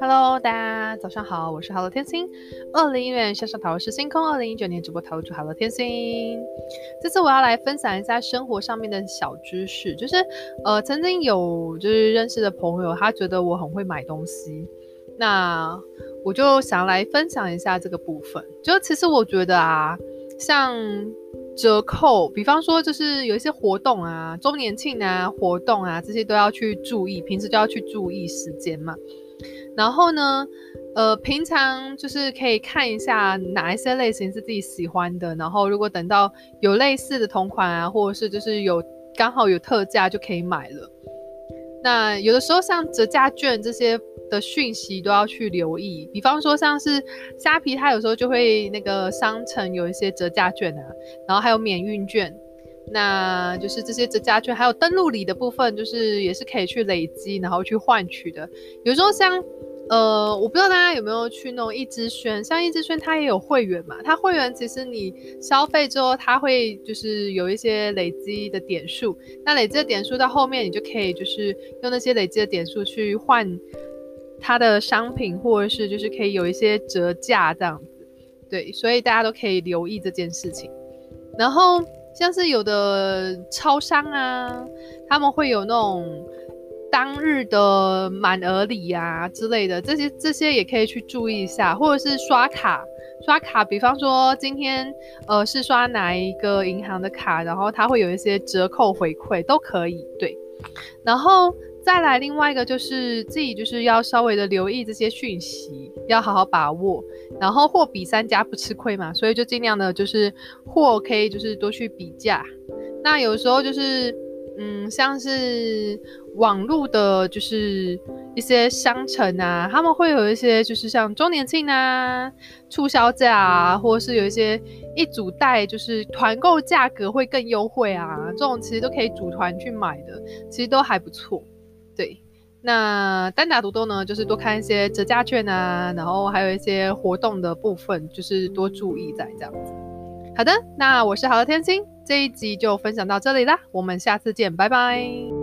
Hello，大家早上好，我是 Hello 天星。二零一六年向上塔罗师星空，二零一九年直播塔罗主 Hello 天星。这次我要来分享一下生活上面的小知识，就是呃，曾经有就是认识的朋友，他觉得我很会买东西，那我就想来分享一下这个部分。就其实我觉得啊，像折扣，比方说就是有一些活动啊，周年庆啊，活动啊，这些都要去注意，平时就要去注意时间嘛。然后呢，呃，平常就是可以看一下哪一些类型是自己喜欢的，然后如果等到有类似的同款啊，或者是就是有刚好有特价就可以买了。那有的时候像折价券这些的讯息都要去留意，比方说像是虾皮，它有时候就会那个商城有一些折价券啊，然后还有免运券，那就是这些折价券还有登录礼的部分，就是也是可以去累积，然后去换取的。有时候像。呃，我不知道大家有没有去弄一支轩，像一支轩它也有会员嘛，它会员其实你消费之后，它会就是有一些累积的点数，那累积的点数到后面你就可以就是用那些累积的点数去换它的商品，或者是就是可以有一些折价这样子，对，所以大家都可以留意这件事情。然后像是有的超商啊，他们会有那种。当日的满额礼啊之类的，这些这些也可以去注意一下，或者是刷卡刷卡，比方说今天呃是刷哪一个银行的卡，然后它会有一些折扣回馈，都可以对。然后再来另外一个就是自己就是要稍微的留意这些讯息，要好好把握。然后货比三家不吃亏嘛，所以就尽量的就是货可以就是多去比价。那有时候就是。嗯，像是网络的，就是一些商城啊，他们会有一些，就是像周年庆啊、促销价啊，或者是有一些一组袋，就是团购价格会更优惠啊，这种其实都可以组团去买的，其实都还不错。对，那单打独斗呢，就是多看一些折价券啊，然后还有一些活动的部分，就是多注意在这样子。好的，那我是好的天星，这一集就分享到这里啦，我们下次见，拜拜。